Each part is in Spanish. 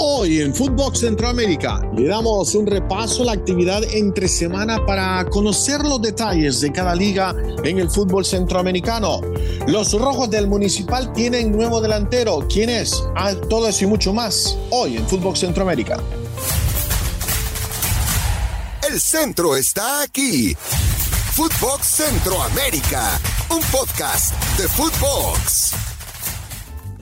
Hoy en Footbox Centroamérica le damos un repaso a la actividad entre semana para conocer los detalles de cada liga en el fútbol centroamericano. Los rojos del Municipal tienen nuevo delantero. ¿Quién es? Ah, todo eso y mucho más hoy en Footbox Centroamérica. El centro está aquí. Footbox Centroamérica, un podcast de Footbox.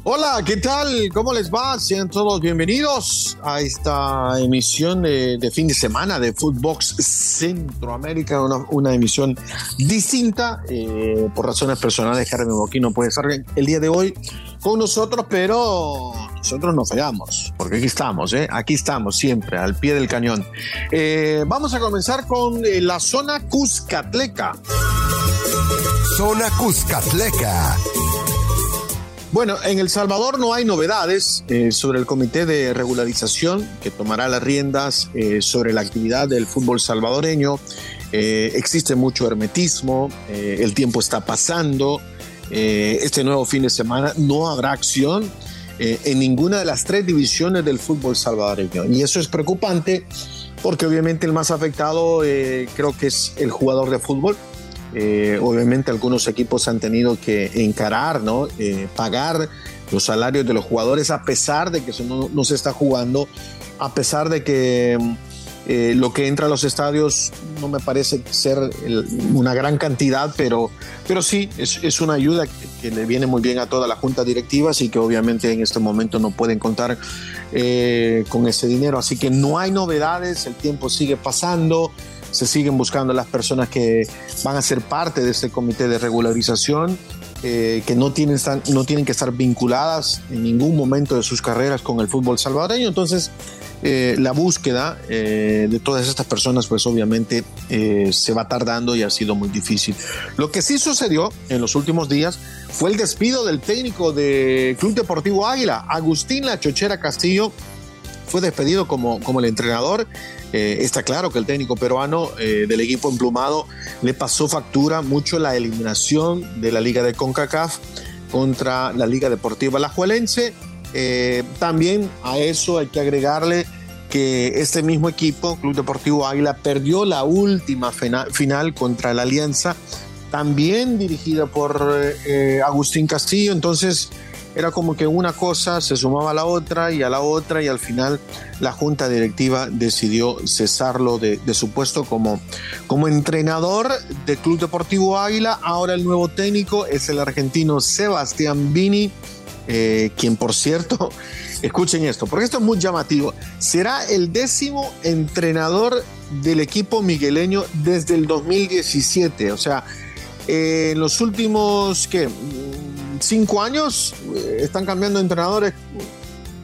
Hola, ¿qué tal? ¿Cómo les va? Sean todos bienvenidos a esta emisión de, fin de semana de Footbox Centroamérica, una, emisión distinta. Eh, por razones personales, Carmen Boquín no puede estar el día de hoy con nosotros, pero nosotros no fallamos, porque aquí estamos, ¿eh? aquí estamos siempre, al pie del cañón. Eh, vamos a comenzar con la zona Cuscatleca. Zona Cuscatleca. Bueno, en El Salvador no hay novedades eh, sobre el comité de regularización que tomará las riendas eh, sobre la actividad del fútbol salvadoreño. Eh, existe mucho hermetismo, el tiempo está pasando. este nuevo fin de semana no habrá acción en ninguna de las tres divisiones del fútbol salvadoreño. Y eso es preocupante porque obviamente el más afectado creo que es el jugador de fútbol eh, obviamente algunos equipos han tenido que encarar, ¿no? Eh, pagar los salarios de los jugadores a pesar de que eso no, se está jugando, a pesar de que eh, lo que entra a los estadios no me parece ser una gran cantidad, pero, pero sí, es, una ayuda que, le viene muy bien a toda la junta directiva, así que obviamente en este momento no pueden contar con ese dinero. Así que no hay novedades, el tiempo sigue pasando se siguen buscando las personas que van a ser parte de este comité de regularización, eh, que no tienen, no tienen que estar vinculadas en ningún momento de sus carreras con el fútbol salvadoreño. Entonces, eh, la búsqueda eh, de todas estas personas, pues obviamente se va tardando y ha sido muy difícil. Lo que sí sucedió en los últimos días fue el despido del técnico de Club Deportivo Águila, Agustín La Chochera Castillo, fue despedido como, como el entrenador. Eh, está claro que el técnico peruano eh, del equipo emplumado le pasó factura mucho la eliminación de la Liga de CONCACAF contra la Liga Deportiva Alajuelense. Eh, también a eso hay que agregarle que este mismo equipo, Club Deportivo Águila, perdió la última final contra la Alianza, también dirigida por Agustín Castillo. Entonces, era como que una cosa se sumaba a la otra y a la otra y al final la junta directiva decidió cesarlo de, su puesto como, como entrenador del Club Deportivo Águila. Ahora el nuevo técnico es el argentino Sebastián Vini, eh, quien por cierto, escuchen esto, porque esto es muy llamativo, será el décimo entrenador del equipo migueleño desde el 2017, o sea, en los últimos, ¿qué? Cinco años eh, están cambiando entrenadores.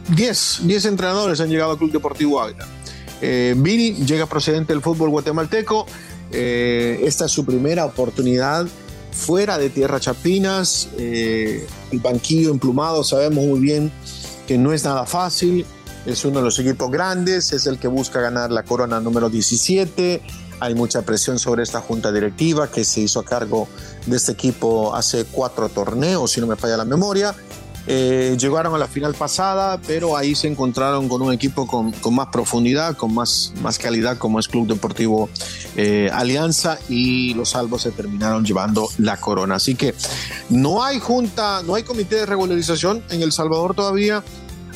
Diez, diez entrenadores han llegado al Club Deportivo Ávila. Eh, Vini llega procedente del fútbol guatemalteco. Eh, esta es su primera oportunidad fuera de Tierra Chapinas. el banquillo emplumado, sabemos muy bien que no es nada fácil. Es uno de los equipos grandes, es el que busca ganar la corona número 17 hay mucha presión sobre esta junta directiva que se hizo a cargo de este equipo hace cuatro torneos, si no me falla la memoria. Eh, llegaron a la final pasada, pero ahí se encontraron con un equipo con, más profundidad, con más, calidad, como es Club Deportivo eh, Alianza, y los salvos se terminaron llevando la corona. Así que no hay junta, no hay comité de regularización en El Salvador todavía.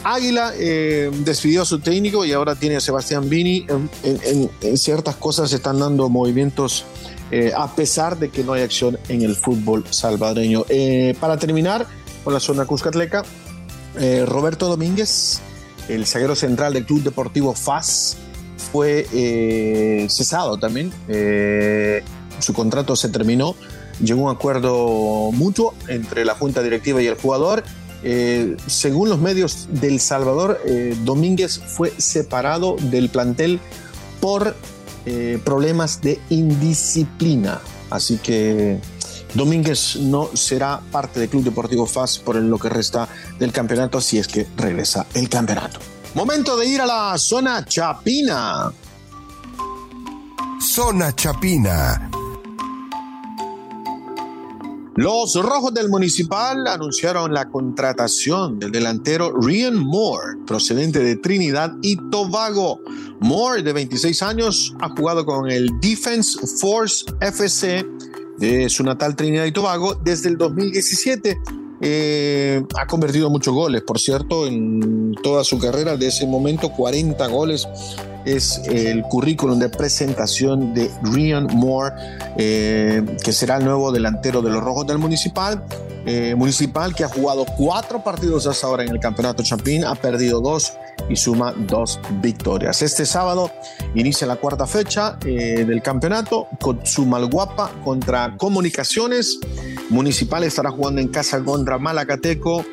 Águila eh, despidió a su técnico y ahora tiene a Sebastián Vini. En, ciertas cosas se están dando movimientos eh, a pesar de que no hay acción en el fútbol salvadoreño. Eh, para terminar con la zona Cuscatleca, Roberto Domínguez, el zaguero central del Club Deportivo FAS, fue cesado también. su contrato se terminó. Llegó un acuerdo mutuo entre la junta directiva y el jugador eh, según los medios del Salvador, eh, Domínguez fue separado del plantel por eh, problemas de indisciplina. Así que Domínguez no será parte del Club Deportivo FAS por lo que resta del campeonato, si es que regresa el campeonato. Momento de ir a la zona Chapina. Zona Chapina los Rojos del Municipal anunciaron la contratación del delantero Ryan Moore procedente de Trinidad y Tobago. Moore, de 26 años, ha jugado con el Defense Force FC de su natal Trinidad y Tobago desde el 2017. Eh, ha convertido muchos goles, por cierto, en toda su carrera, de ese momento 40 goles es el currículum de presentación de Rian Moore, eh, que será el nuevo delantero de los Rojos del Municipal. Eh, municipal que ha jugado cuatro partidos hasta ahora en el Campeonato Champín, ha perdido dos y suma dos victorias. Este sábado inicia la cuarta fecha eh, del campeonato con su Malguapa contra Comunicaciones. Municipal estará jugando en casa contra Malacateco.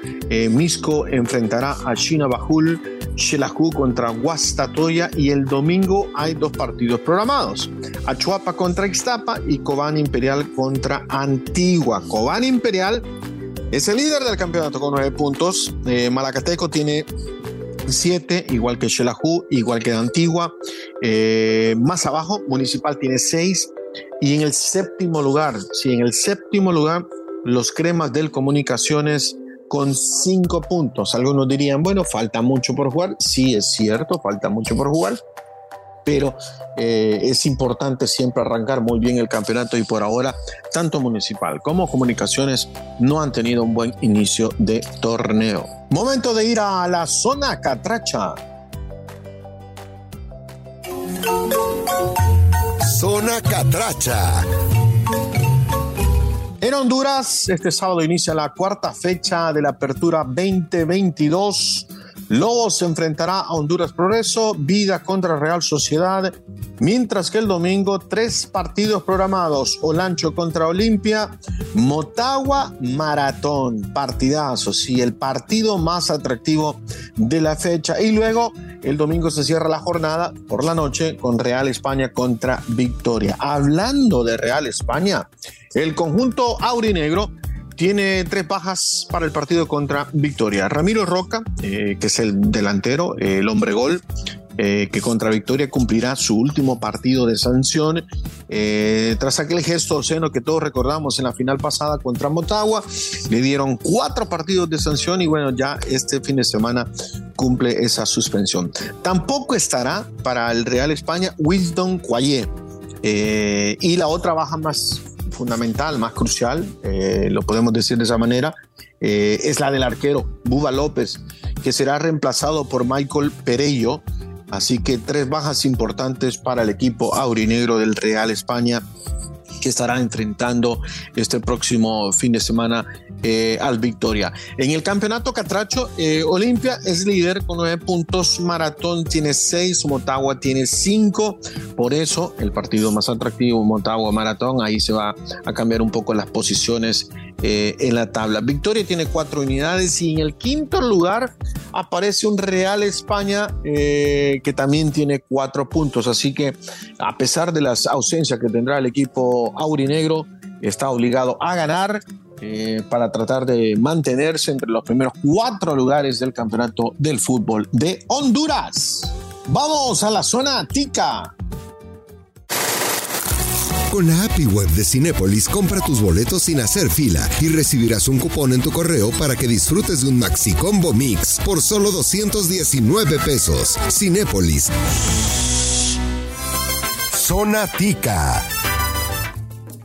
Misco enfrentará a China Bajul. Xelajú contra Guastatoya y el domingo hay dos partidos programados. Achuapa contra Ixtapa y Cobán Imperial contra Antigua. Cobán Imperial es el líder del campeonato con nueve puntos. Eh, Malacateco tiene 7, igual que Xelajú, igual que Antigua. Eh, más abajo, Municipal tiene 6. Y en el séptimo lugar, sí, en el séptimo lugar, los cremas del Comunicaciones con 5 puntos. Algunos dirían, bueno, falta mucho por jugar. Sí, es cierto, falta mucho por jugar pero eh, es importante siempre arrancar muy bien el campeonato y por ahora tanto Municipal como Comunicaciones no han tenido un buen inicio de torneo. Momento de ir a la zona catracha. Zona catracha. En Honduras, este sábado inicia la cuarta fecha de la apertura 2022 Lobos se enfrentará a Honduras Progreso, Vida contra Real Sociedad, mientras que el domingo tres partidos programados, Olancho contra Olimpia, Motagua Maratón, partidazo, sí, el partido más atractivo de la fecha. Y luego el domingo se cierra la jornada por la noche con Real España contra Victoria. Hablando de Real España, el conjunto aurinegro tiene tres bajas para el partido contra Victoria. Ramiro Roca, eh, que es el delantero, el hombre gol, eh, que contra Victoria cumplirá su último partido de sanción eh, tras aquel gesto seno que todos recordamos en la final pasada contra Motagua. Le dieron cuatro partidos de sanción y bueno, ya este fin de semana cumple esa suspensión. Tampoco estará para el Real España Wisdom Cuayé. y la otra baja más fundamental, más crucial, eh, lo podemos decir de esa manera, eh, es la del arquero, Buba López, que será reemplazado por Michael Perello. Así que tres bajas importantes para el equipo aurinegro del Real España que estará enfrentando este próximo fin de semana eh, al Victoria. En el campeonato Catracho, eh, Olimpia es líder con nueve puntos, Maratón tiene seis, Motagua tiene cinco, por eso el partido más atractivo, Motagua-Maratón, ahí se va a cambiar un poco las posiciones eh, en la tabla. Victoria tiene cuatro unidades y en el quinto lugar aparece un Real España que también tiene cuatro puntos, así que a pesar de las ausencias que tendrá el equipo aurinegro está obligado a ganar eh, para tratar de mantenerse entre los primeros cuatro lugares del campeonato del fútbol de Honduras. Vamos a la zona tica. Con la API web de Cinépolis, compra tus boletos sin hacer fila y recibirás un cupón en tu correo para que disfrutes de un Maxi Combo Mix por solo 219 pesos. Cinépolis. Zona Tica.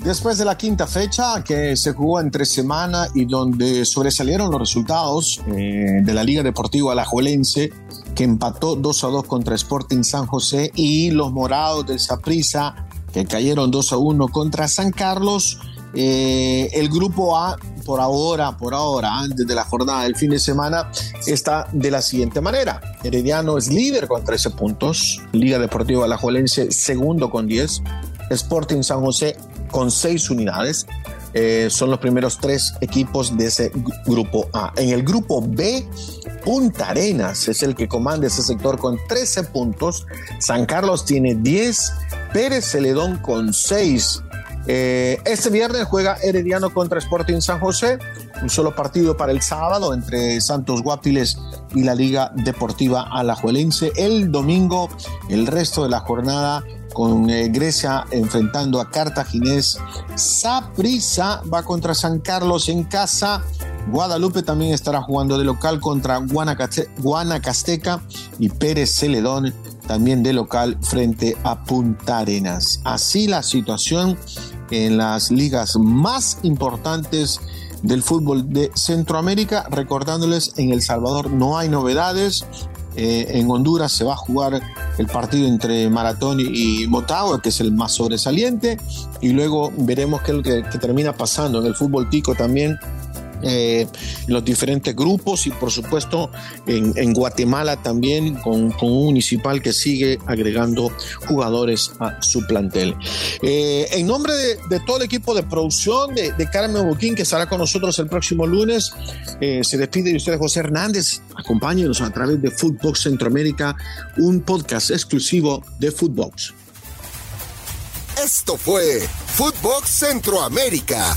Después de la quinta fecha que se jugó entre semana y donde sobresalieron los resultados eh, de la Liga Deportiva Alajuelense, que empató 2 a 2 contra Sporting San José, y los Morados de Saprissa, que cayeron 2 a 1 contra San Carlos, eh, el grupo A, por ahora, por ahora, antes de la jornada del fin de semana, está de la siguiente manera. Herediano es líder con 13 puntos, Liga Deportiva Alajuelense segundo con 10, Sporting San José con seis unidades. Eh, son los primeros tres equipos de ese grupo A. En el grupo B, Punta Arenas es el que comanda ese sector con 13 puntos. San Carlos tiene 10. Pérez Celedón con 6. Eh, este viernes juega Herediano contra Sporting San José. Un solo partido para el sábado entre Santos Guapiles y la Liga Deportiva Alajuelense. El domingo, el resto de la jornada con eh, Grecia enfrentando a Cartaginés. Saprissa va contra San Carlos en casa. Guadalupe también estará jugando de local contra Guanacasteca y Pérez Celedón también de local frente a Punta Arenas. Así la situación en las ligas más importantes del fútbol de Centroamérica. Recordándoles, en El Salvador no hay novedades. Eh, en Honduras se va a jugar el partido entre Maratón y, Motagua, que es el más sobresaliente. Y luego veremos qué es lo que, que termina pasando en el fútbol tico también eh, los diferentes grupos y por supuesto en, Guatemala también con, un municipal que sigue agregando jugadores a su plantel. Eh, en nombre de, todo el equipo de producción de, Carmen Boquín que estará con nosotros el próximo lunes, eh, se despide de ustedes José Hernández. Acompáñenos a través de Footbox Centroamérica, un podcast exclusivo de Footbox. Esto fue Footbox Centroamérica